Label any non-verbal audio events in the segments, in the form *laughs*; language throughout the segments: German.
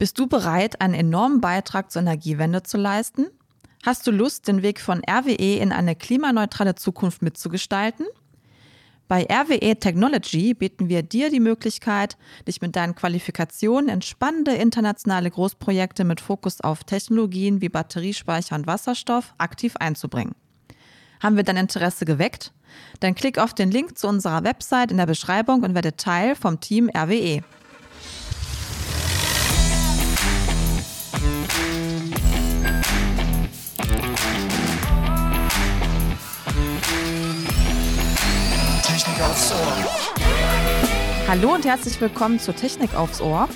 Bist du bereit, einen enormen Beitrag zur Energiewende zu leisten? Hast du Lust, den Weg von RWE in eine klimaneutrale Zukunft mitzugestalten? Bei RWE Technology bieten wir dir die Möglichkeit, dich mit deinen Qualifikationen in spannende internationale Großprojekte mit Fokus auf Technologien wie Batteriespeicher und Wasserstoff aktiv einzubringen. Haben wir dein Interesse geweckt? Dann klick auf den Link zu unserer Website in der Beschreibung und werde Teil vom Team RWE. Aufs Ohr. Hallo und herzlich willkommen zur Technik aufs Ohr.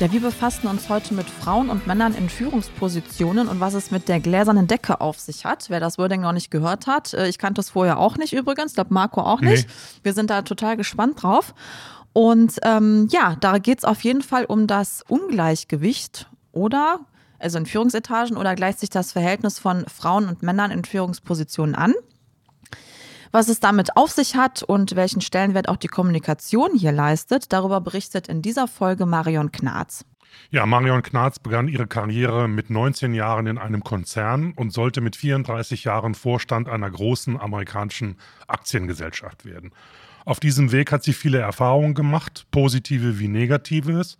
Ja, wir befassen uns heute mit Frauen und Männern in Führungspositionen und was es mit der gläsernen Decke auf sich hat. Wer das Wording noch nicht gehört hat, äh, ich kannte es vorher auch nicht übrigens, ich glaube Marco auch nicht. Nee. Wir sind da total gespannt drauf. Und ähm, ja, da geht es auf jeden Fall um das Ungleichgewicht oder, also in Führungsetagen oder gleicht sich das Verhältnis von Frauen und Männern in Führungspositionen an was es damit auf sich hat und welchen Stellenwert auch die Kommunikation hier leistet, darüber berichtet in dieser Folge Marion Knarz. Ja, Marion Knarz begann ihre Karriere mit 19 Jahren in einem Konzern und sollte mit 34 Jahren Vorstand einer großen amerikanischen Aktiengesellschaft werden. Auf diesem Weg hat sie viele Erfahrungen gemacht, positive wie negatives,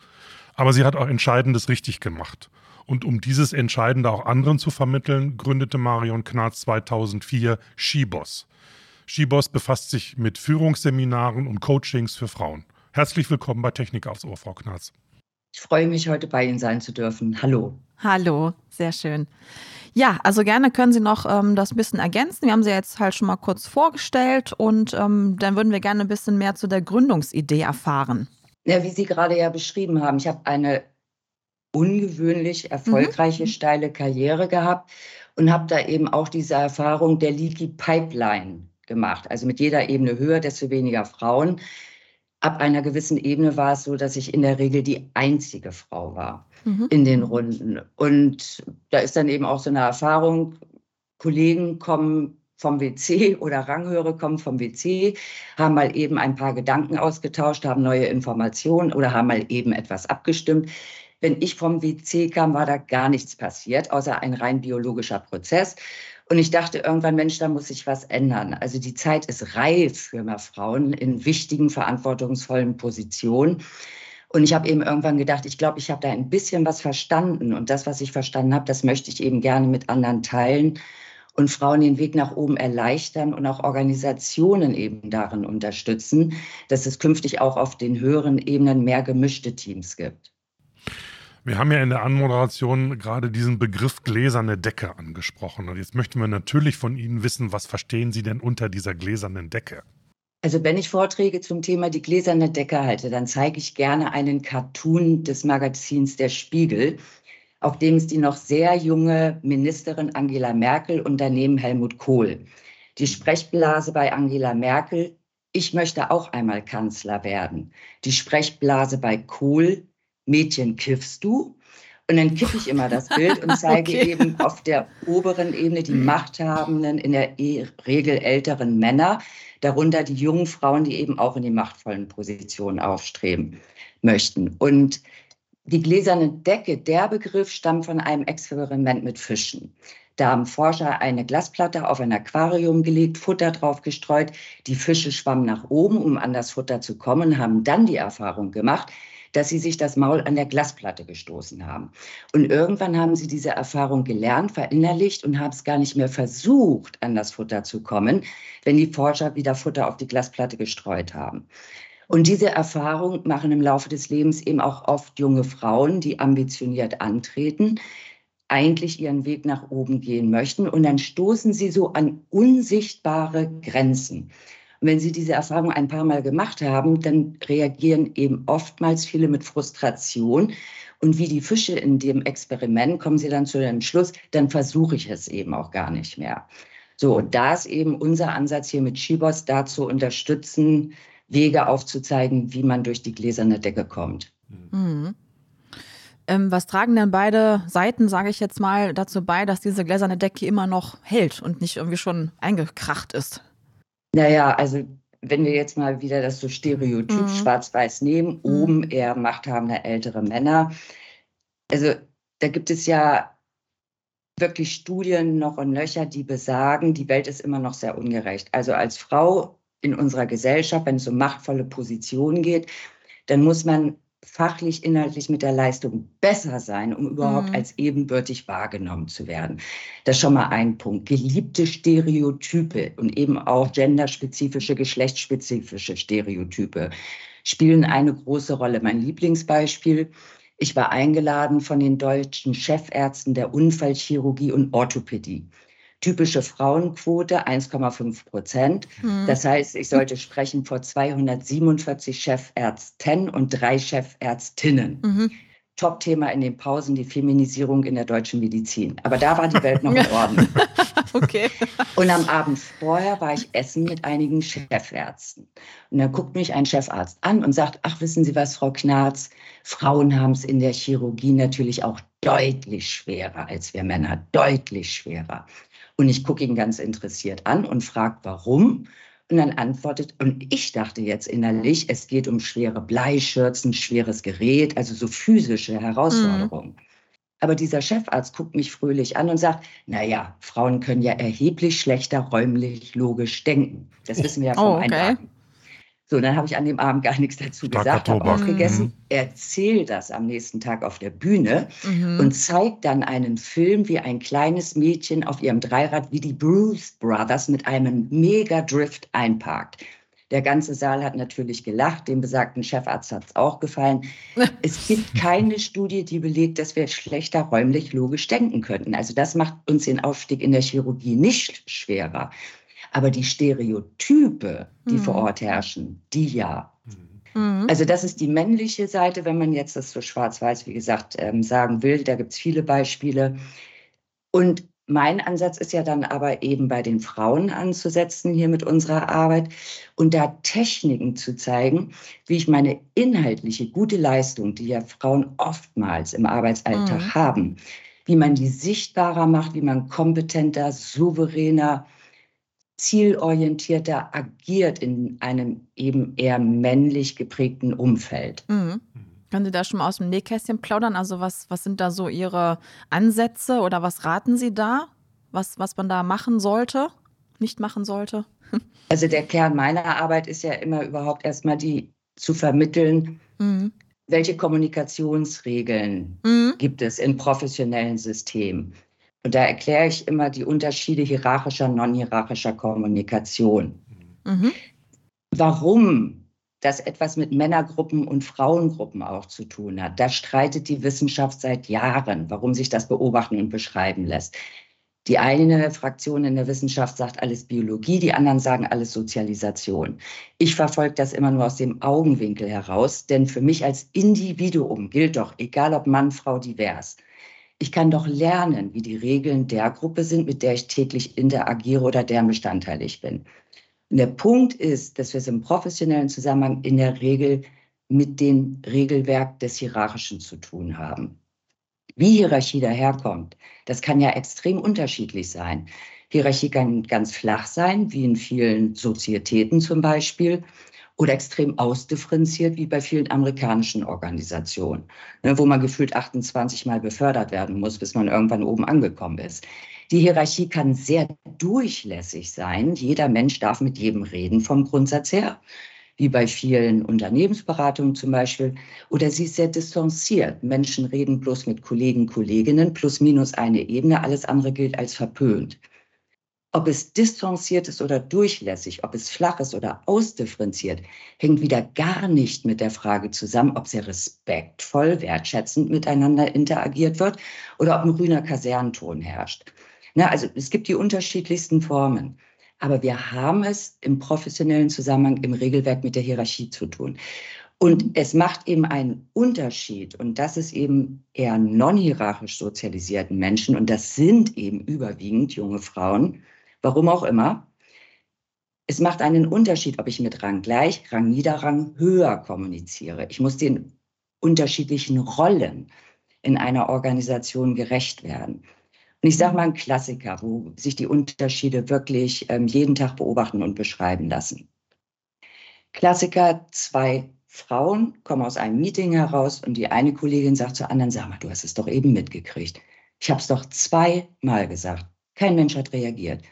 aber sie hat auch Entscheidendes richtig gemacht. Und um dieses Entscheidende auch anderen zu vermitteln, gründete Marion Knarz 2004 Skibos. Skibos befasst sich mit Führungsseminaren und Coachings für Frauen. Herzlich willkommen bei Technik aufs Ohr, Frau Knarz. Ich freue mich, heute bei Ihnen sein zu dürfen. Hallo. Hallo, sehr schön. Ja, also gerne können Sie noch ähm, das ein bisschen ergänzen. Wir haben Sie jetzt halt schon mal kurz vorgestellt und ähm, dann würden wir gerne ein bisschen mehr zu der Gründungsidee erfahren. Ja, wie Sie gerade ja beschrieben haben, ich habe eine ungewöhnlich erfolgreiche, mhm. steile Karriere gehabt und habe da eben auch diese Erfahrung der Leaky Pipeline gemacht. Also mit jeder Ebene höher, desto weniger Frauen. Ab einer gewissen Ebene war es so, dass ich in der Regel die einzige Frau war mhm. in den Runden. Und da ist dann eben auch so eine Erfahrung, Kollegen kommen vom WC oder Ranghöhere kommen vom WC, haben mal eben ein paar Gedanken ausgetauscht, haben neue Informationen oder haben mal eben etwas abgestimmt. Wenn ich vom WC kam, war da gar nichts passiert, außer ein rein biologischer Prozess. Und ich dachte irgendwann, Mensch, da muss sich was ändern. Also die Zeit ist reif für mehr Frauen in wichtigen, verantwortungsvollen Positionen. Und ich habe eben irgendwann gedacht, ich glaube, ich habe da ein bisschen was verstanden. Und das, was ich verstanden habe, das möchte ich eben gerne mit anderen teilen und Frauen den Weg nach oben erleichtern und auch Organisationen eben darin unterstützen, dass es künftig auch auf den höheren Ebenen mehr gemischte Teams gibt. Wir haben ja in der Anmoderation gerade diesen Begriff gläserne Decke angesprochen. Und jetzt möchten wir natürlich von Ihnen wissen, was verstehen Sie denn unter dieser gläsernen Decke? Also wenn ich Vorträge zum Thema die gläserne Decke halte, dann zeige ich gerne einen Cartoon des Magazins Der Spiegel, auf dem ist die noch sehr junge Ministerin Angela Merkel und daneben Helmut Kohl. Die Sprechblase bei Angela Merkel, ich möchte auch einmal Kanzler werden. Die Sprechblase bei Kohl, Mädchen, kiffst du? Und dann kippe ich immer das Bild und *laughs* zeige okay. eben auf der oberen Ebene die mhm. machthabenden, in der e-, Regel älteren Männer, darunter die jungen Frauen, die eben auch in die machtvollen Positionen aufstreben möchten. Und die gläserne Decke, der Begriff stammt von einem Experiment mit Fischen. Da haben Forscher eine Glasplatte auf ein Aquarium gelegt, Futter drauf gestreut. Die Fische schwammen nach oben, um an das Futter zu kommen, haben dann die Erfahrung gemacht, dass sie sich das Maul an der Glasplatte gestoßen haben. Und irgendwann haben sie diese Erfahrung gelernt, verinnerlicht und haben es gar nicht mehr versucht, an das Futter zu kommen, wenn die Forscher wieder Futter auf die Glasplatte gestreut haben. Und diese Erfahrung machen im Laufe des Lebens eben auch oft junge Frauen, die ambitioniert antreten, eigentlich ihren Weg nach oben gehen möchten. Und dann stoßen sie so an unsichtbare Grenzen. Wenn Sie diese Erfahrung ein paar Mal gemacht haben, dann reagieren eben oftmals viele mit Frustration. Und wie die Fische in dem Experiment kommen sie dann zu dem Schluss, dann versuche ich es eben auch gar nicht mehr. So, und da ist eben unser Ansatz hier mit Schibos, dazu unterstützen, Wege aufzuzeigen, wie man durch die gläserne Decke kommt. Mhm. Ähm, was tragen denn beide Seiten, sage ich jetzt mal, dazu bei, dass diese gläserne Decke immer noch hält und nicht irgendwie schon eingekracht ist? Naja, also wenn wir jetzt mal wieder das so Stereotyp mhm. schwarz-weiß nehmen, mhm. oben eher machthabende ältere Männer, Also da gibt es ja wirklich Studien noch und Löcher, die besagen, die Welt ist immer noch sehr ungerecht. Also als Frau in unserer Gesellschaft, wenn es um machtvolle Positionen geht, dann muss man fachlich, inhaltlich mit der Leistung besser sein, um überhaupt mhm. als ebenbürtig wahrgenommen zu werden. Das ist schon mal ein Punkt. Geliebte Stereotype und eben auch genderspezifische, geschlechtsspezifische Stereotype spielen eine große Rolle. Mein Lieblingsbeispiel ich war eingeladen von den deutschen Chefärzten der Unfallchirurgie und Orthopädie. Typische Frauenquote 1,5 Prozent. Hm. Das heißt, ich sollte sprechen vor 247 Chefärzten und drei Chefärztinnen. Mhm. Top-Thema in den Pausen, die Feminisierung in der deutschen Medizin. Aber da war die Welt noch in *laughs* Ordnung. okay. Und am Abend vorher war ich essen mit einigen Chefärzten. Und dann guckt mich ein Chefarzt an und sagt, ach, wissen Sie was, Frau Knarz, Frauen haben es in der Chirurgie natürlich auch deutlich schwerer als wir Männer, deutlich schwerer. Und ich gucke ihn ganz interessiert an und frage, warum. Und dann antwortet, und ich dachte jetzt innerlich, es geht um schwere Bleischürzen, schweres Gerät, also so physische Herausforderungen. Mhm. Aber dieser Chefarzt guckt mich fröhlich an und sagt, naja, Frauen können ja erheblich schlechter räumlich logisch denken. Das wissen wir ja vom oh, okay. Einatmen. So, dann habe ich an dem Abend gar nichts dazu Starker gesagt, habe aufgegessen, mhm. erzähle das am nächsten Tag auf der Bühne mhm. und zeige dann einen Film, wie ein kleines Mädchen auf ihrem Dreirad wie die Bruce Brothers mit einem Mega-Drift einparkt. Der ganze Saal hat natürlich gelacht, dem besagten Chefarzt hat es auch gefallen. *laughs* es gibt keine Studie, die belegt, dass wir schlechter räumlich logisch denken könnten. Also das macht uns den Aufstieg in der Chirurgie nicht schwerer. Aber die Stereotype, die mhm. vor Ort herrschen, die ja. Mhm. Also das ist die männliche Seite, wenn man jetzt das so schwarz-weiß, wie gesagt, ähm, sagen will. Da gibt es viele Beispiele. Und mein Ansatz ist ja dann aber eben bei den Frauen anzusetzen hier mit unserer Arbeit und da Techniken zu zeigen, wie ich meine inhaltliche gute Leistung, die ja Frauen oftmals im Arbeitsalltag mhm. haben, wie man die sichtbarer macht, wie man kompetenter, souveräner, zielorientierter agiert in einem eben eher männlich geprägten Umfeld. Mhm. Können Sie da schon mal aus dem Nähkästchen plaudern? Also was, was sind da so Ihre Ansätze oder was raten Sie da, was, was man da machen sollte, nicht machen sollte? *laughs* Also der Kern meiner Arbeit ist ja immer überhaupt erstmal die zu vermitteln, mhm. welche Kommunikationsregeln mhm. gibt es in professionellen Systemen. Und da erkläre ich immer die Unterschiede hierarchischer, non-hierarchischer Kommunikation. Mhm. Warum das etwas mit Männergruppen und Frauengruppen auch zu tun hat, da streitet die Wissenschaft seit Jahren, warum sich das beobachten und beschreiben lässt. Die eine Fraktion in der Wissenschaft sagt alles Biologie, die anderen sagen alles Sozialisation. Ich verfolge das immer nur aus dem Augenwinkel heraus, denn für mich als Individuum gilt doch, egal ob Mann, Frau, divers, ich kann doch lernen, wie die Regeln der Gruppe sind, mit der ich täglich interagiere oder deren Bestandteil ich bin. Und der Punkt ist, dass wir es im professionellen Zusammenhang in der Regel mit dem Regelwerk des Hierarchischen zu tun haben. Wie Hierarchie daherkommt, das kann ja extrem unterschiedlich sein. Hierarchie kann ganz flach sein, wie in vielen Sozietäten zum Beispiel oder extrem ausdifferenziert, wie bei vielen amerikanischen Organisationen, ne, wo man gefühlt 28 Mal befördert werden muss, bis man irgendwann oben angekommen ist. Die Hierarchie kann sehr durchlässig sein. Jeder Mensch darf mit jedem reden vom Grundsatz her, wie bei vielen Unternehmensberatungen zum Beispiel. Oder sie ist sehr distanziert. Menschen reden bloß mit Kollegen, Kolleginnen, plus minus eine Ebene. Alles andere gilt als verpönt. Ob es distanziert ist oder durchlässig, ob es flach ist oder ausdifferenziert, hängt wieder gar nicht mit der Frage zusammen, ob sehr respektvoll, wertschätzend miteinander interagiert wird oder ob ein grüner Kasernenton herrscht. Na, also es gibt die unterschiedlichsten Formen. Aber wir haben es im professionellen Zusammenhang im Regelwerk mit der Hierarchie zu tun. Und es macht eben einen Unterschied. Und das ist eben eher non-hierarchisch sozialisierten Menschen. Und das sind eben überwiegend junge Frauen Warum auch immer. Es macht einen Unterschied, ob ich mit Rang gleich, Rang nieder, Rang höher kommuniziere. Ich muss den unterschiedlichen Rollen in einer Organisation gerecht werden. Und ich sage mal ein Klassiker, wo sich die Unterschiede wirklich ähm, jeden Tag beobachten und beschreiben lassen. Klassiker, zwei Frauen kommen aus einem Meeting heraus und die eine Kollegin sagt zur anderen, sag mal, du hast es doch eben mitgekriegt. Ich habe es doch zweimal gesagt. Kein Mensch hat reagiert.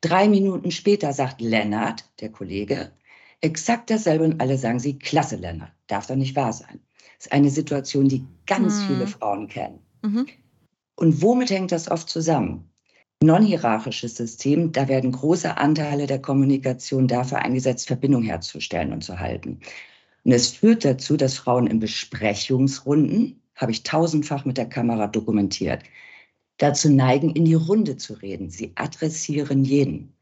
Drei Minuten später sagt Lennart, der Kollege, exakt dasselbe und alle sagen sie, klasse Lennart, darf doch nicht wahr sein. Das ist eine Situation, die ganz mhm. viele Frauen kennen. Mhm. Und womit hängt das oft zusammen? Non-hierarchisches System, da werden große Anteile der Kommunikation dafür eingesetzt, Verbindung herzustellen und zu halten. Und es führt dazu, dass Frauen in Besprechungsrunden, habe ich tausendfach mit der Kamera dokumentiert, dazu neigen, in die Runde zu reden. Sie adressieren jeden.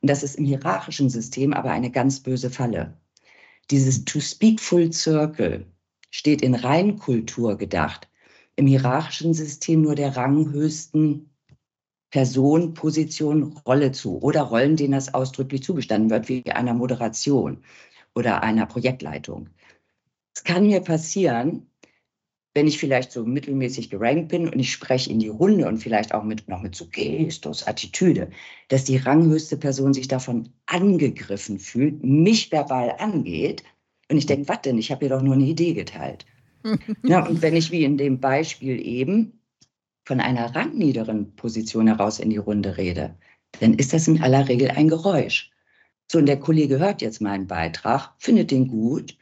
Und das ist im hierarchischen System aber eine ganz böse Falle. Dieses To Speak Full Circle steht in Reinkultur gedacht. Im hierarchischen System nur der ranghöchsten Person, Position, Rolle zu oder Rollen, denen das ausdrücklich zugestanden wird, wie einer Moderation oder einer Projektleitung. Es kann mir passieren, wenn ich vielleicht so mittelmäßig gerankt bin und ich spreche in die Runde und vielleicht auch mit, noch mit so Gestus, Attitüde, dass die ranghöchste Person sich davon angegriffen fühlt, mich verbal angeht und ich denke, was denn, ich habe ihr doch nur eine Idee geteilt. *laughs* ja, und wenn ich wie in dem Beispiel eben von einer rangniederen Position heraus in die Runde rede, dann ist das in aller Regel ein Geräusch. So, und der Kollege hört jetzt meinen Beitrag, findet den gut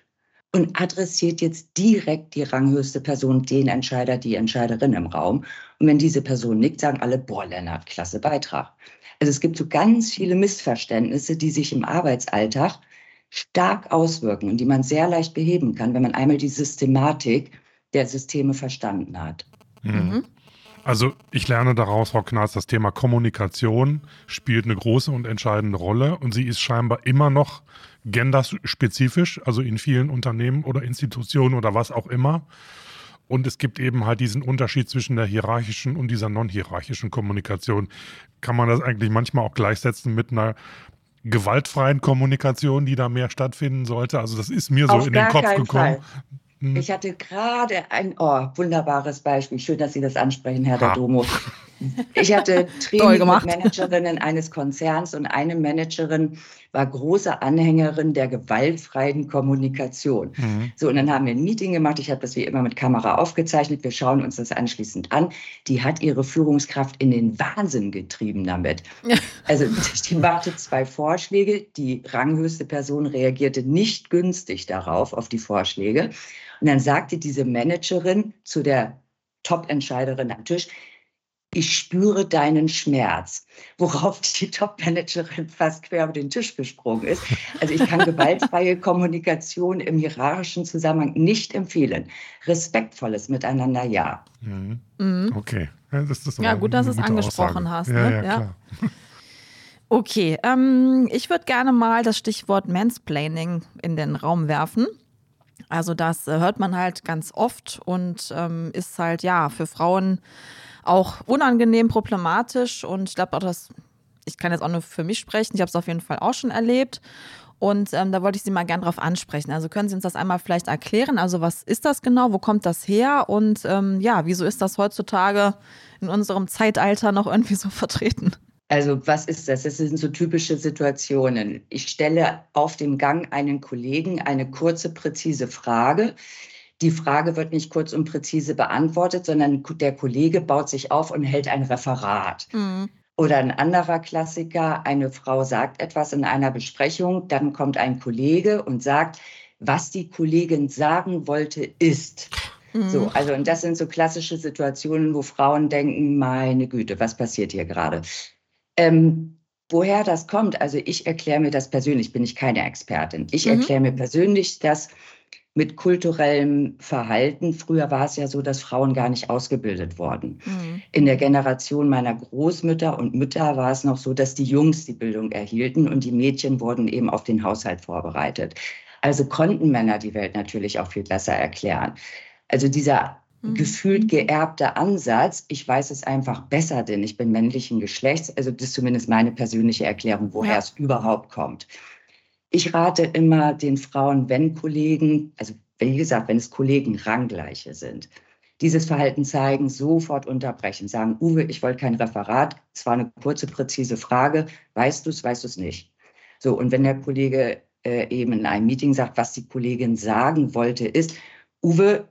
und adressiert jetzt direkt die ranghöchste Person, den Entscheider, die Entscheiderin im Raum. Und wenn diese Person nickt, sagen alle, boah, Lennart, klasse Beitrag. Also es gibt so ganz viele Missverständnisse, die sich im Arbeitsalltag stark auswirken und die man sehr leicht beheben kann, wenn man einmal die Systematik der Systeme verstanden hat. Mhm. mhm. Also ich lerne daraus, Frau Knarz, das Thema Kommunikation spielt eine große und entscheidende Rolle und sie ist scheinbar immer noch genderspezifisch, also in vielen Unternehmen oder Institutionen oder was auch immer. Und es gibt eben halt diesen Unterschied zwischen der hierarchischen und dieser non-hierarchischen Kommunikation. Kann man das eigentlich manchmal auch gleichsetzen mit einer gewaltfreien Kommunikation, die da mehr stattfinden sollte? Also das ist mir so Auf in den Kopf gekommen. Fall. Hm. Ich hatte gerade ein oh, wunderbares Beispiel. Schön, dass Sie das ansprechen, Herr ha. Domo. Ich hatte *laughs* Training mit Managerinnen eines Konzerns und eine Managerin war große Anhängerin der gewaltfreien Kommunikation. Mhm. So, und dann haben wir ein Meeting gemacht. Ich habe das wie immer mit Kamera aufgezeichnet. Wir schauen uns das anschließend an. Die hat ihre Führungskraft in den Wahnsinn getrieben damit. *laughs* Also, die machte zwei Vorschläge. Die ranghöchste Person reagierte nicht günstig darauf, auf die Vorschläge. Und dann sagte diese Managerin zu der Top-Entscheiderin am Tisch, ich spüre deinen Schmerz, worauf *laughs* die Top-Managerin fast quer über den Tisch gesprungen ist. Also ich kann *laughs* gewaltfreie Kommunikation im hierarchischen Zusammenhang nicht empfehlen. Respektvolles Miteinander, ja. Mhm. Mhm. Okay. Ja, das ist ja gut, dass du es angesprochen Aussage. hast. Ja, ne? ja, ja. *laughs* Okay, ähm, ich würde gerne mal das Stichwort Mansplaining in den Raum werfen. Also das hört man halt ganz oft und ähm, ist halt ja für Frauen auch unangenehm, problematisch und ich glaube auch, dass ich kann jetzt auch nur für mich sprechen. Ich habe es auf jeden Fall auch schon erlebt. Und ähm, da wollte ich Sie mal gern drauf ansprechen. Also können Sie uns das einmal vielleicht erklären? Also was ist das genau? Wo kommt das her? Und ähm, ja, wieso ist das heutzutage in unserem Zeitalter noch irgendwie so *laughs* vertreten? Also was ist das? Das sind so typische Situationen. Ich stelle auf dem Gang einen Kollegen eine kurze, präzise Frage. Die Frage wird nicht kurz und präzise beantwortet, sondern der Kollege baut sich auf und hält ein Referat. Mhm. Oder ein anderer Klassiker, eine Frau sagt etwas in einer Besprechung, dann kommt ein Kollege und sagt, was die Kollegin sagen wollte, ist. Mhm. So, also, und das sind so klassische Situationen, wo Frauen denken, meine Güte, was passiert hier gerade? Ähm, woher das kommt, also ich erkläre mir das persönlich, bin ich keine Expertin. Ich mhm. erkläre mir persönlich das mit kulturellem Verhalten. Früher war es ja so, dass Frauen gar nicht ausgebildet wurden. Mhm. In der Generation meiner Großmütter und Mütter war es noch so, dass die Jungs die Bildung erhielten und die Mädchen wurden eben auf den Haushalt vorbereitet. Also konnten Männer die Welt natürlich auch viel besser erklären. Also dieser mhm. gefühlt geerbte Ansatz, ich weiß es einfach besser, denn ich bin männlichen Geschlechts. Also das ist zumindest meine persönliche Erklärung, woher ja. es überhaupt kommt. Ich rate immer den Frauen, wenn Kollegen, also wie gesagt, wenn es Kollegen Ranggleiche sind, dieses Verhalten zeigen, sofort unterbrechen, sagen, Uwe, ich wollte kein Referat, es war eine kurze, präzise Frage, weißt du es, weißt du es nicht. So, und wenn der Kollege äh, eben in einem Meeting sagt, was die Kollegin sagen wollte, ist, Uwe,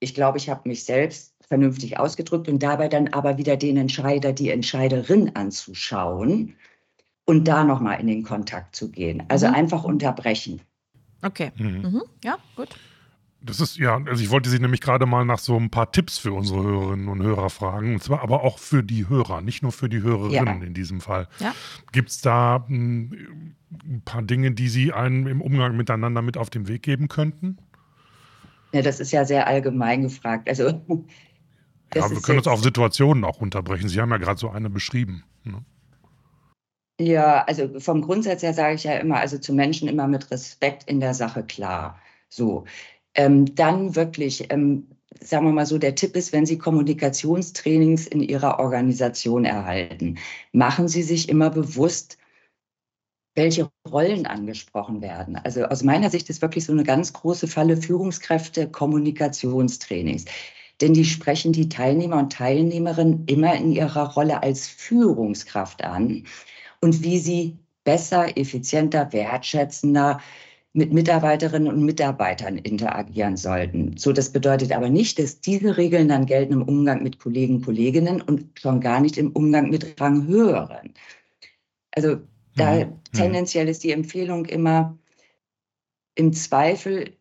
ich glaube, ich habe mich selbst vernünftig ausgedrückt und dabei dann aber wieder den Entscheider, die Entscheiderin anzuschauen und da nochmal in den Kontakt zu gehen. Also mhm. einfach unterbrechen. Okay. Mhm. Mhm. Ja, gut. Das ist ja, also ich wollte Sie nämlich gerade mal nach so ein paar Tipps für unsere Hörerinnen und Hörer fragen. Und zwar aber auch für die Hörer, nicht nur für die Hörerinnen ja. in diesem Fall. Ja. Gibt es da hm, ein paar Dinge, die Sie einem im Umgang miteinander mit auf den Weg geben könnten? Ja, das ist ja sehr allgemein gefragt. Also, ja, wir können uns auf Situationen auch unterbrechen. Sie haben ja gerade so eine beschrieben. Ne? Ja, also vom Grundsatz her sage ich ja immer, also zu Menschen immer mit Respekt in der Sache klar. So ähm, dann wirklich, ähm, sagen wir mal so, der Tipp ist, wenn Sie Kommunikationstrainings in Ihrer Organisation erhalten, machen Sie sich immer bewusst, welche Rollen angesprochen werden. Also aus meiner Sicht ist wirklich so eine ganz große Falle Führungskräfte Kommunikationstrainings. Denn die sprechen die Teilnehmer und Teilnehmerinnen immer in ihrer Rolle als Führungskraft an und wie sie besser, effizienter, wertschätzender, mit Mitarbeiterinnen und Mitarbeitern interagieren sollten. So, das bedeutet aber nicht, dass diese Regeln dann gelten im Umgang mit Kollegen, Kolleginnen und schon gar nicht im Umgang mit Ranghöheren. Also da mhm. mhm. tendenziell ist die Empfehlung immer, im Zweifel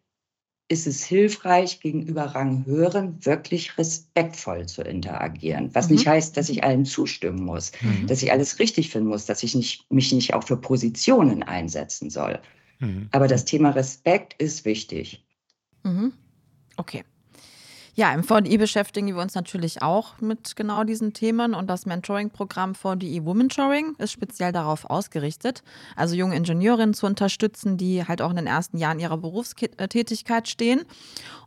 ist es hilfreich, gegenüber Ranghöheren wirklich respektvoll zu interagieren. Was mhm. nicht heißt, dass ich allen zustimmen muss, mhm. dass ich alles richtig finden muss, dass ich nicht, mich nicht auch für Positionen einsetzen soll. Mhm. Aber das Thema Respekt ist wichtig. Mhm. Okay. Ja, im VDI beschäftigen wir uns natürlich auch mit genau diesen Themen und das Mentoring-Programm VDI Womentoring ist speziell darauf ausgerichtet, also junge Ingenieurinnen zu unterstützen, die halt auch in den ersten Jahren ihrer Berufstätigkeit stehen.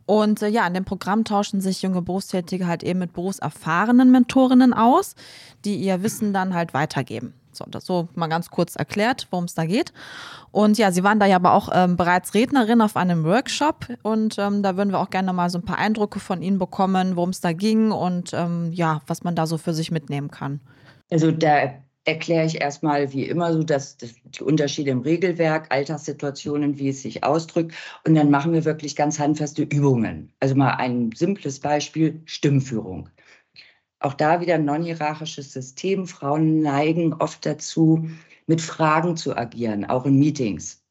Und äh, ja, in dem Programm tauschen sich junge Berufstätige halt eben mit berufserfahrenen Mentorinnen aus, die ihr Wissen dann halt weitergeben. So, das so mal ganz kurz erklärt, worum es da geht. Und ja, Sie waren da ja aber auch ähm, bereits Rednerin auf einem Workshop und ähm, da würden wir auch gerne mal so ein paar Eindrücke von Ihnen bekommen, worum es da ging und ähm, ja, was man da so für sich mitnehmen kann. Also da erkläre ich erstmal wie immer so, dass, dass die Unterschiede im Regelwerk, Alltagssituationen, wie es sich ausdrückt. Und dann machen wir wirklich ganz handfeste Übungen. Also mal ein simples Beispiel, Stimmführung. Auch da wieder ein non-hierarchisches System. Frauen neigen oft dazu, mit Fragen zu agieren, auch in Meetings.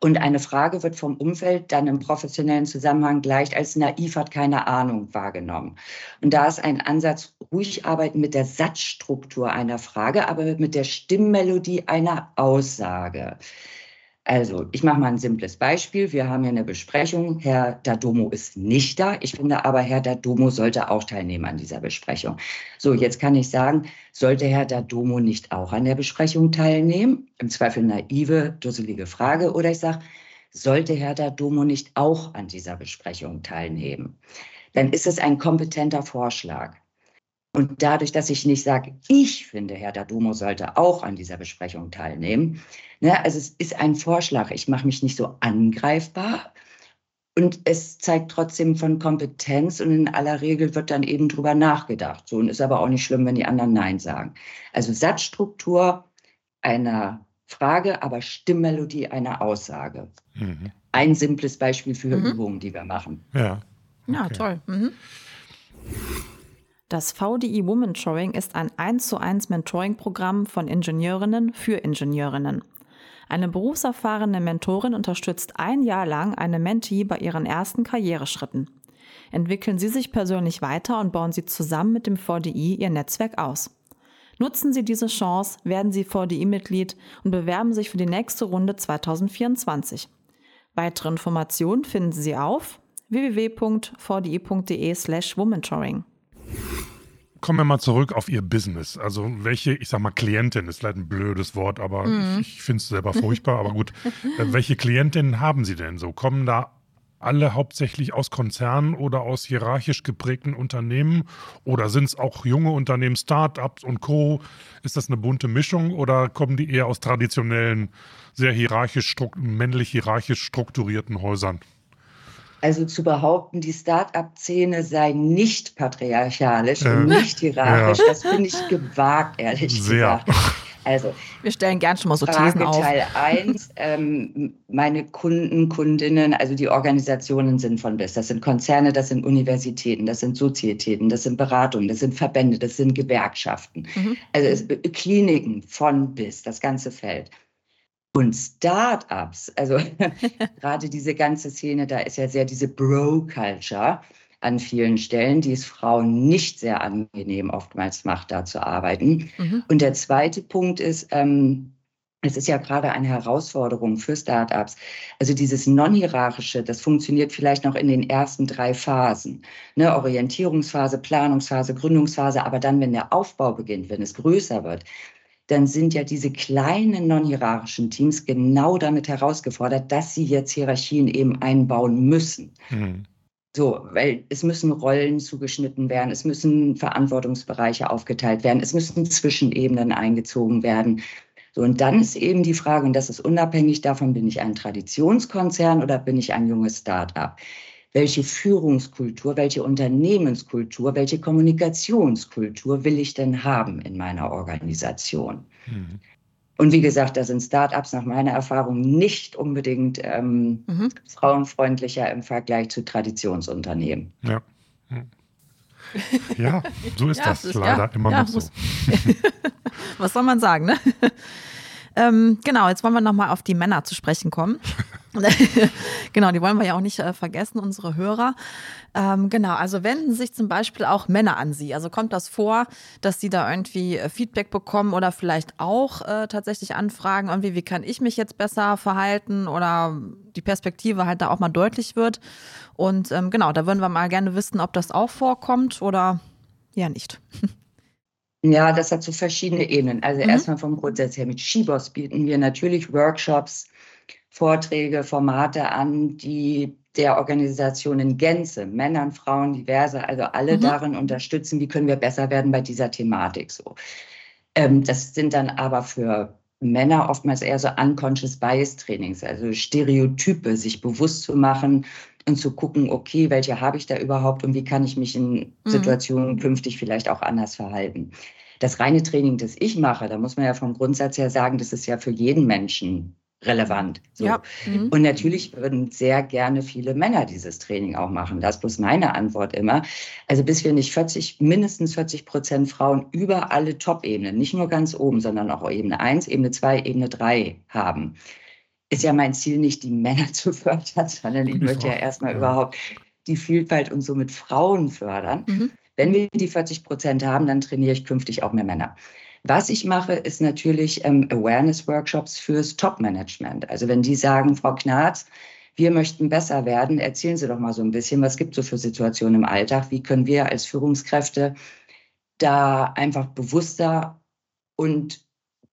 Und eine Frage wird vom Umfeld dann im professionellen Zusammenhang gleich als naiv hat keine Ahnung wahrgenommen. Und da ist ein Ansatz, ruhig arbeiten mit der Satzstruktur einer Frage, aber mit der Stimmmelodie einer Aussage. Also, ich mache mal ein simples Beispiel. Wir haben hier eine Besprechung. Herr Dadomo ist nicht da. Ich finde aber, Herr Dadomo sollte auch teilnehmen an dieser Besprechung. So, jetzt kann ich sagen, sollte Herr Dadomo nicht auch an der Besprechung teilnehmen? Im Zweifel naive, dusselige Frage. Oder ich sage, sollte Herr Dadomo nicht auch an dieser Besprechung teilnehmen? Dann ist es ein kompetenter Vorschlag. Und dadurch, dass ich nicht sage, ich finde, Herr Dadomo sollte auch an dieser Besprechung teilnehmen, ne, also es ist ein Vorschlag, ich mache mich nicht so angreifbar und es zeigt trotzdem von Kompetenz und in aller Regel wird dann eben drüber nachgedacht. So und ist aber auch nicht schlimm, wenn die anderen Nein sagen. Also Satzstruktur einer Frage, aber Stimmmelodie einer Aussage. Mhm. Ein simples Beispiel für mhm. Übungen, die wir machen. Ja. Okay. Ja, toll. Mhm. Das VDI Woman Showing ist ein 1 zu 1 Mentoring-Programm von Ingenieurinnen für Ingenieurinnen. Eine berufserfahrene Mentorin unterstützt ein Jahr lang eine Mentee bei ihren ersten Karriereschritten. Entwickeln Sie sich persönlich weiter und bauen Sie zusammen mit dem VDI Ihr Netzwerk aus. Nutzen Sie diese Chance, werden Sie VDI-Mitglied und bewerben sich für die nächste Runde 2024. Weitere Informationen finden Sie auf www.vdi.de slash womentoring. Kommen wir mal zurück auf Ihr Business. Also welche, ich sag mal Klientin, ist vielleicht ein blödes Wort, aber mhm. ich, ich finde es selber furchtbar. aber gut, *laughs* äh, welche Klientinnen haben Sie denn so? Kommen da alle hauptsächlich aus Konzernen oder aus hierarchisch geprägten Unternehmen? Oder sind es auch junge Unternehmen, Start-ups und Co.? Ist das eine bunte Mischung oder kommen die eher aus traditionellen, sehr hierarchisch, männlich hierarchisch strukturierten Häusern? Also zu behaupten, die Start-up-Szene sei nicht patriarchalisch ja. und nicht hierarchisch, ja. das finde ich gewagt, ehrlich Sehr. gesagt. Also, wir stellen gern schon mal so Frage Thesen auf. Teil 1, ähm, meine Kunden, Kundinnen, also die Organisationen sind von bis. Das sind Konzerne, das sind Universitäten, das sind Sozietäten, das sind Beratungen, das sind Verbände, das sind Gewerkschaften. Mhm. Also es, äh, Kliniken von bis, das ganze Feld. Und Start-ups, also *laughs* gerade diese ganze Szene, da ist ja sehr diese Bro-Culture an vielen Stellen, die es Frauen nicht sehr angenehm oftmals macht, da zu arbeiten. Mhm. Und der zweite Punkt ist, ähm, es ist ja gerade eine Herausforderung für Startups. Also dieses non-hierarchische, das funktioniert vielleicht noch in den ersten drei Phasen. Ne, Orientierungsphase, Planungsphase, Gründungsphase. Aber dann, wenn der Aufbau beginnt, wenn es größer wird, dann sind ja diese kleinen non-hierarchischen Teams genau damit herausgefordert, dass sie jetzt Hierarchien eben einbauen müssen. Mhm. So, weil es müssen Rollen zugeschnitten werden, es müssen Verantwortungsbereiche aufgeteilt werden, es müssen Zwischenebenen eingezogen werden. So, und dann ist eben die Frage, und das ist unabhängig davon, bin ich ein Traditionskonzern oder bin ich ein junges Start-up? Welche Führungskultur, welche Unternehmenskultur, welche Kommunikationskultur will ich denn haben in meiner Organisation? Mhm. Und wie gesagt, da sind Startups nach meiner Erfahrung nicht unbedingt ähm, mhm. frauenfreundlicher im Vergleich zu Traditionsunternehmen. Ja. Ja, so ist *laughs* ja, das ist, leider ja, immer ja, noch so. *laughs* Was soll man sagen, ne? Ähm, genau, jetzt wollen wir nochmal auf die Männer zu sprechen kommen. *laughs* genau, die wollen wir ja auch nicht äh, vergessen, unsere Hörer. Ähm, genau, also wenden sich zum Beispiel auch Männer an Sie. Also kommt das vor, dass Sie da irgendwie äh, Feedback bekommen oder vielleicht auch äh, tatsächlich anfragen, irgendwie, wie kann ich mich jetzt besser verhalten oder die Perspektive halt da auch mal deutlich wird. Und ähm, genau, da würden wir mal gerne wissen, ob das auch vorkommt oder ja nicht. *laughs* Ja, das hat so verschiedene Ebenen. Also mhm. erstmal vom Grundsatz her mit Shibos bieten wir natürlich Workshops, Vorträge, Formate an, die der Organisation in Gänze, Männern, Frauen, diverse, also alle mhm. darin unterstützen, wie können wir besser werden bei dieser Thematik so. Ähm, das sind dann aber für Männer oftmals eher so unconscious bias Trainings, also Stereotype, sich bewusst zu machen und zu gucken, okay, welche habe ich da überhaupt und wie kann ich mich in mhm. Situationen mhm. künftig vielleicht auch anders verhalten. Das reine Training, das ich mache, da muss man ja vom Grundsatz her sagen, das ist ja für jeden Menschen relevant. So. Ja. Mhm. Und natürlich würden sehr gerne viele Männer dieses Training auch machen. Das ist bloß meine Antwort immer. Also bis wir nicht 40, mindestens 40 Prozent Frauen über alle Top-Ebenen, nicht nur ganz oben, sondern auch Ebene 1, Ebene 2, Ebene 3 haben, ist ja mein Ziel nicht, die Männer *laughs* zu fördern, sondern ich möchte ja erstmal ja. überhaupt die Vielfalt und somit Frauen fördern. Mhm. Wenn wir die 40 Prozent haben, dann trainiere ich künftig auch mehr Männer. Was ich mache, ist natürlich ähm, Awareness-Workshops fürs Top-Management. Also wenn die sagen, Frau Knarz, wir möchten besser werden, erzählen Sie doch mal so ein bisschen, was gibt es so für Situationen im Alltag? Wie können wir als Führungskräfte da einfach bewusster und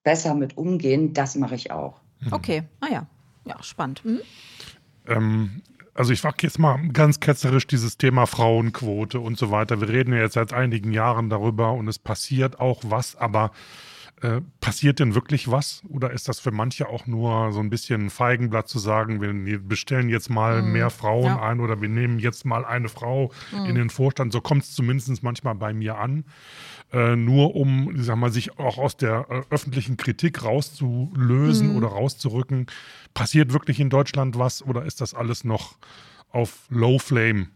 besser mit umgehen? Das mache ich auch. Mhm. Okay, ah ja, ja, spannend. Mhm. Ähm, also ich frage jetzt mal ganz ketzerisch dieses Thema Frauenquote und so weiter. Wir reden ja jetzt seit einigen Jahren darüber und es passiert auch was, aber äh, passiert denn wirklich was? Oder ist das für manche auch nur so ein bisschen ein Feigenblatt zu sagen, wir bestellen jetzt mal mhm. mehr Frauen ja. ein oder wir nehmen jetzt mal eine Frau mhm. in den Vorstand? So kommt es zumindest manchmal bei mir an. Äh, nur um, ich sag mal, sich auch aus der äh, öffentlichen Kritik rauszulösen mhm. oder rauszurücken. Passiert wirklich in Deutschland was oder ist das alles noch auf Low Flame?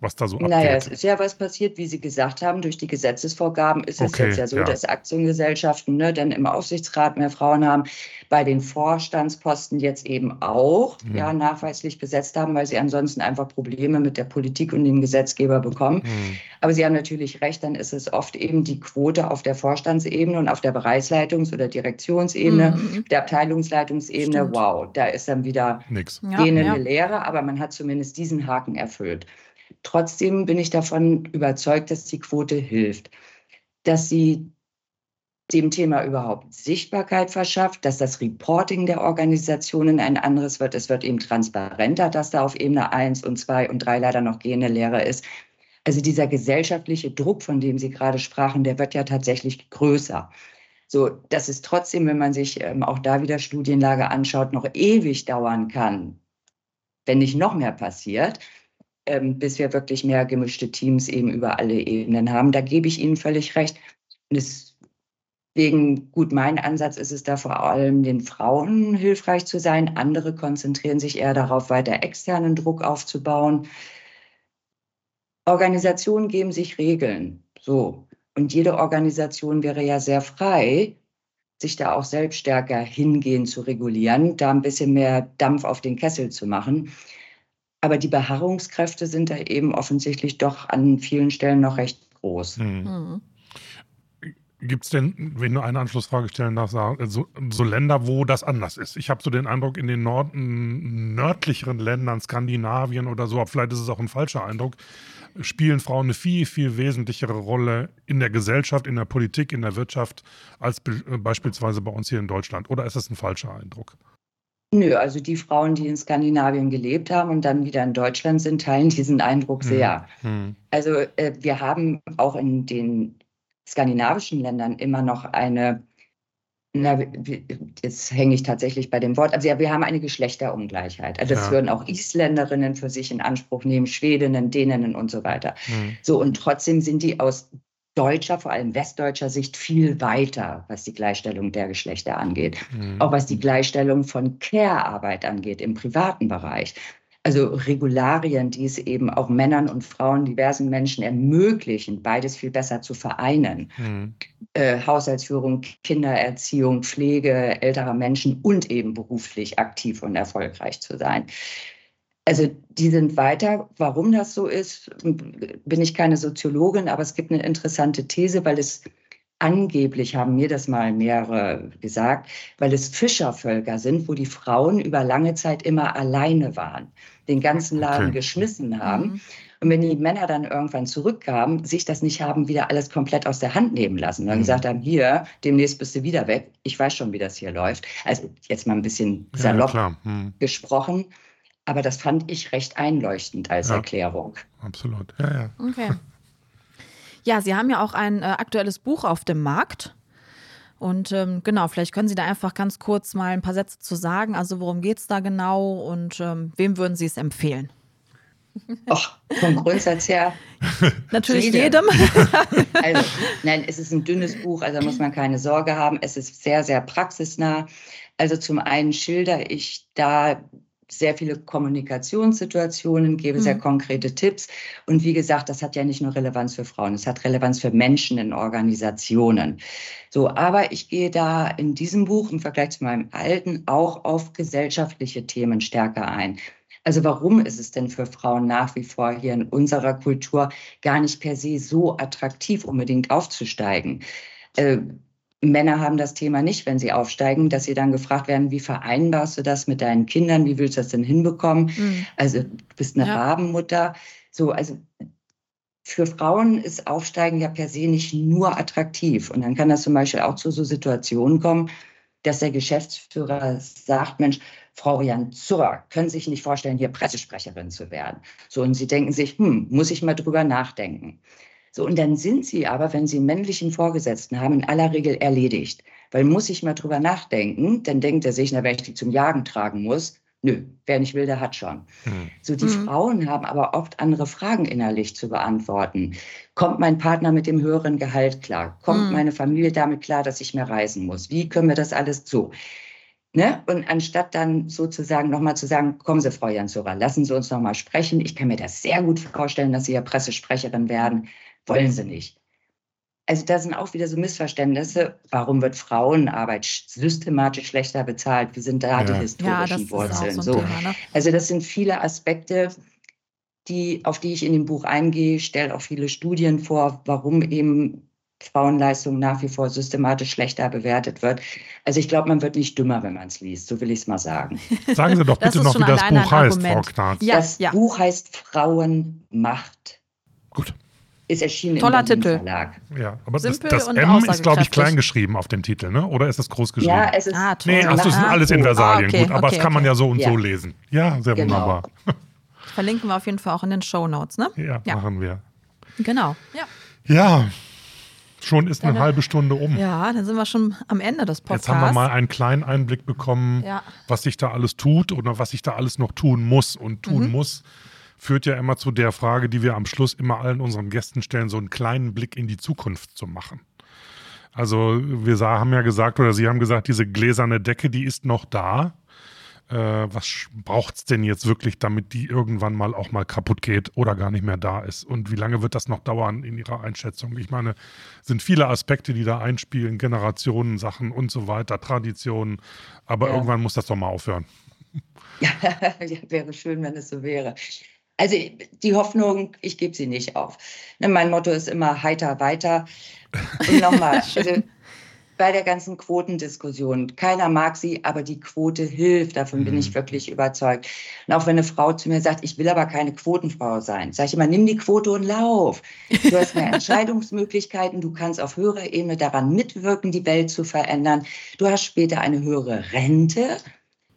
Was da so abgeht. Naja, es ist ja was passiert, wie Sie gesagt haben, durch die Gesetzesvorgaben ist es okay, jetzt ja so, ja. dass Aktiengesellschaften ne, dann im Aufsichtsrat mehr Frauen haben, bei den Vorstandsposten jetzt eben auch mhm. ja, nachweislich besetzt haben, weil sie ansonsten einfach Probleme mit der Politik und dem Gesetzgeber bekommen. Mhm. Aber Sie haben natürlich recht, dann ist es oft eben die Quote auf der Vorstandsebene und auf der Bereichsleitungs- oder Direktionsebene, mhm. der Abteilungsleitungsebene. Stimmt. Wow, da ist dann wieder Nix. gähnende ja, ja. Lehre, aber man hat zumindest diesen Haken erfüllt. Trotzdem bin ich davon überzeugt, dass die Quote hilft, dass sie dem Thema überhaupt Sichtbarkeit verschafft, dass das Reporting der Organisationen ein anderes wird. Es wird eben transparenter, dass da auf Ebene 1 und 2 und 3 leider noch gehende Lehre ist. Also dieser gesellschaftliche Druck, von dem Sie gerade sprachen, der wird ja tatsächlich größer. So, dass es trotzdem, wenn man sich ähm, auch da wieder Studienlage anschaut, noch ewig dauern kann, wenn nicht noch mehr passiert ähm, bis wir wirklich mehr gemischte Teams eben über alle Ebenen haben. Da gebe ich Ihnen völlig recht. Und es Deswegen, gut, mein Ansatz ist es da vor allem, den Frauen hilfreich zu sein. Andere konzentrieren sich eher darauf, weiter externen Druck aufzubauen. Organisationen geben sich Regeln. So. Und jede Organisation wäre ja sehr frei, sich da auch selbst stärker hingehen zu regulieren, da ein bisschen mehr Dampf auf den Kessel zu machen. Aber die Beharrungskräfte sind da eben offensichtlich doch an vielen Stellen noch recht groß. Hm. Mhm. Gibt es denn, wenn du eine Anschlussfrage stellen darfst, so, so, Länder, wo das anders ist? Ich habe so den Eindruck, in den Nord nördlicheren Ländern, Skandinavien oder so, vielleicht ist es auch ein falscher Eindruck, spielen Frauen eine viel, viel wesentlichere Rolle in der Gesellschaft, in der Politik, in der Wirtschaft als be beispielsweise bei uns hier in Deutschland. Oder ist das ein falscher Eindruck? Nö, also die Frauen, die in Skandinavien gelebt haben und dann wieder in Deutschland sind, teilen diesen Eindruck hm, sehr. Hm. Also äh, wir haben auch in den skandinavischen Ländern immer noch eine, na, jetzt hänge ich tatsächlich bei dem Wort, also ja, wir haben eine Geschlechterungleichheit. Also das ja. würden auch Isländerinnen für sich in Anspruch nehmen, Schwedinnen, Däninnen und so weiter. Mhm. So, und trotzdem sind die aus deutscher, vor allem westdeutscher Sicht viel weiter, was die Gleichstellung der Geschlechter angeht. Mhm. Auch was die Gleichstellung von Care-Arbeit angeht im privaten Bereich also Regularien, die es eben auch Männern und Frauen, diversen Menschen ermöglichen, beides viel besser zu vereinen. Mhm. Äh, Haushaltsführung, Kindererziehung, Pflege älterer Menschen und eben beruflich aktiv und erfolgreich zu sein. Also die sind weiter. Warum das so ist, bin ich keine Soziologin, aber es gibt eine interessante These, weil es Angeblich haben mir das mal mehrere gesagt, weil es Fischervölker sind, wo die Frauen über lange Zeit immer alleine waren, den ganzen Laden okay. geschmissen haben. Mhm. Und wenn die Männer dann irgendwann zurückkamen, sich das nicht haben wieder alles komplett aus der Hand nehmen lassen. Und dann mhm. gesagt haben, hier, demnächst bist du wieder weg. Ich weiß schon, wie das hier läuft. Also jetzt mal ein bisschen salopp ja, mhm. gesprochen. Aber das fand ich recht einleuchtend als ja, Erklärung. Absolut, ja, ja. Okay. Ja, Sie haben ja auch ein äh, aktuelles Buch auf dem Markt. Und ähm, genau, vielleicht können Sie da einfach ganz kurz mal ein paar Sätze zu sagen. Also worum geht es da genau und ähm, wem würden Sie es empfehlen? Ach, vom Grundsatz her. *laughs* Natürlich jedem. *laughs* also, nein, es ist ein dünnes Buch, also muss man keine Sorge haben. Es ist sehr, sehr praxisnah. Also zum einen schilder ich da sehr viele Kommunikationssituationen, gebe mhm. sehr konkrete Tipps. Und wie gesagt, das hat ja nicht nur Relevanz für Frauen, es hat Relevanz für Menschen in Organisationen. So, aber ich gehe da in diesem Buch im Vergleich zu meinem alten auch auf gesellschaftliche Themen stärker ein. Also warum ist es denn für Frauen nach wie vor hier in unserer Kultur gar nicht per se so attraktiv, unbedingt aufzusteigen? Männer haben das Thema nicht, wenn sie aufsteigen, dass sie dann gefragt werden, wie vereinbarst du das mit deinen Kindern? Wie willst du das denn hinbekommen? Mhm. Also du bist eine ja. Rabenmutter. So, also für Frauen ist Aufsteigen ja per se nicht nur attraktiv. Und dann kann das zum Beispiel auch zu so Situationen kommen, dass der Geschäftsführer sagt, Mensch, Frau Jan Zur, können Sie sich nicht vorstellen, hier Pressesprecherin zu werden. So, und Sie denken sich, hm, muss ich mal drüber nachdenken. So, und dann sind sie aber, wenn sie einen männlichen Vorgesetzten haben, in aller Regel erledigt. Weil muss ich mal drüber nachdenken, dann denkt er sich, na, wenn ich die zum Jagen tragen muss, nö, wer nicht will, der hat schon. Mhm. So, die mhm. Frauen haben aber oft andere Fragen innerlich zu beantworten. Kommt mein Partner mit dem höheren Gehalt klar? Kommt mhm. meine Familie damit klar, dass ich mehr reisen muss? Wie können wir das alles so? Ne? Und anstatt dann sozusagen nochmal zu sagen, kommen Sie, Frau Jansura, lassen Sie uns nochmal sprechen. Ich kann mir das sehr gut vorstellen, dass Sie ja Pressesprecherin werden wollen sie nicht. Also da sind auch wieder so Missverständnisse. Warum wird Frauenarbeit systematisch schlechter bezahlt? Wie sind da ja. die historischen ja, Wurzeln? So, so. Thema, ne? Also das sind viele Aspekte, die, auf die ich in dem Buch eingehe, stellt auch viele Studien vor, warum eben Frauenleistung nach wie vor systematisch schlechter bewertet wird. Also ich glaube, man wird nicht dümmer, wenn man es liest, so will ich es mal sagen. *laughs* Sagen Sie doch bitte noch, wie das Buch heißt, Frau Knarz. Ja, das ja. Buch heißt Frauenmacht. Gut ist erschienen Toller im Titel. Verlag. Ja, aber Simpel das, das M ist, glaube ich, klein geschrieben auf dem Titel, ne? Oder ist es groß geschrieben? Ja, es ist. Ah, toll. Nee, du es alles in Versalien. Ah, okay, Gut, aber okay, das kann man ja so und ja. so lesen. Ja, sehr genau. wunderbar. *laughs* Verlinken wir auf jeden Fall auch in den Show Notes, ne? Ja, ja. machen wir. Genau. Ja. Ja. Schon ist eine ja, halbe Stunde um. Ja, dann sind wir schon am Ende des Podcasts. Jetzt haben wir mal einen kleinen Einblick bekommen, ja. was sich da alles tut oder was sich da alles noch tun muss und tun mhm. muss führt ja immer zu der Frage, die wir am Schluss immer allen unseren Gästen stellen, so einen kleinen Blick in die Zukunft zu machen. Also wir haben ja gesagt, oder Sie haben gesagt, diese gläserne Decke, die ist noch da. Äh, was braucht es denn jetzt wirklich, damit die irgendwann mal auch mal kaputt geht oder gar nicht mehr da ist? Und wie lange wird das noch dauern in Ihrer Einschätzung? Ich meine, sind viele Aspekte, die da einspielen, Generationen, Sachen und so weiter, Traditionen. Aber ja. irgendwann muss das doch mal aufhören. *laughs* Ja, wäre schön, wenn es so wäre. Also die Hoffnung, ich gebe sie nicht auf. Ne, mein Motto ist immer heiter weiter. Und nochmal, *laughs* also bei der ganzen Quotendiskussion. Keiner mag sie, aber die Quote hilft. Davon mhm. bin ich mhm. wirklich überzeugt. Und auch wenn eine Frau zu mir sagt, ich will aber keine Quotenfrau sein, sage ich immer, nimm die Quote und lauf. Du hast mehr *laughs* Entscheidungsmöglichkeiten, du kannst auf höherer Ebene daran mitwirken, die Welt zu verändern. Du hast später eine höhere Rente.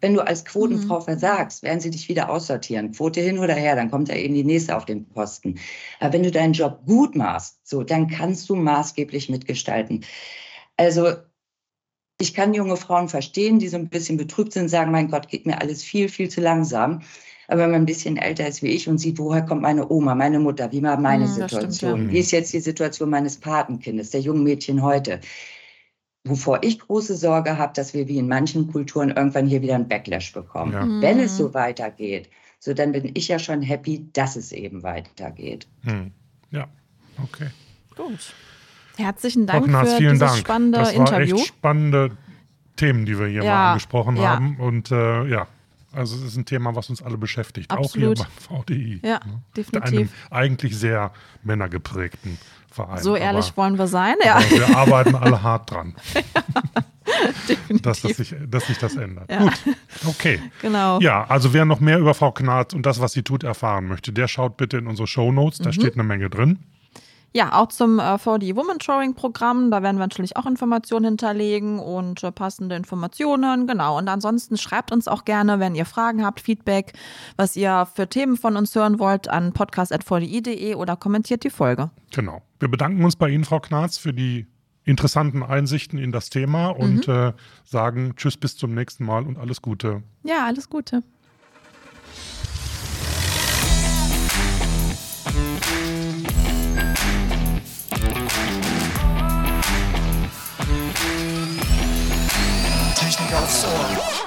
Wenn du als Quotenfrau mhm. versagst, werden sie dich wieder aussortieren. Quote hin oder her, dann kommt da eben die nächste auf den Posten. Aber wenn du deinen Job gut machst, so, dann kannst du maßgeblich mitgestalten. Also ich kann junge Frauen verstehen, die so ein bisschen betrübt sind, sagen, mein Gott, geht mir alles viel, viel zu langsam. Aber wenn man ein bisschen älter ist wie ich und sieht, woher kommt meine Oma, meine Mutter, wie war meine mhm, Situation, stimmt, ja. wie ist jetzt die Situation meines Patenkindes, der jungen Mädchen heute, wovor ich große Sorge habe, dass wir wie in manchen Kulturen irgendwann hier wieder einen Backlash bekommen. Ja. Mhm. Wenn es so weitergeht, so dann bin ich ja schon happy, dass es eben weitergeht. Mhm. Ja, okay. Gut. Herzlichen Dank Hocknars, für vielen dieses Dank. spannende das war Interview. Echt spannende Themen, die wir hier ja, mal angesprochen ja. haben. Und äh, ja, also es ist ein Thema, was uns alle beschäftigt, Absolut. auch hier beim *laughs* VDI. Ja, ne? definitiv. Einem eigentlich sehr männergeprägten Verein. So ehrlich aber, wollen wir sein, ja. wir arbeiten alle hart dran. *laughs* dass, das sich, dass sich das ändert. Ja. Gut, okay. Genau. Ja, also wer noch mehr über Frau Knarz und das, was sie tut, erfahren möchte, der schaut bitte in unsere Show Notes. Da mhm. steht eine Menge drin. Ja, auch zum äh, 4D Woman Drawing Programm. Da werden wir natürlich auch Informationen hinterlegen und äh, passende Informationen. Genau. Und ansonsten schreibt uns auch gerne, wenn ihr Fragen habt, Feedback, was ihr für Themen von uns hören wollt, an podcast.vdi.de oder kommentiert die Folge. Genau. Wir bedanken uns bei Ihnen, Frau Knarz, für die interessanten Einsichten in das Thema und mhm. äh, sagen Tschüss bis zum nächsten Mal und alles Gute. Ja, alles Gute. Technik aufs Ohr.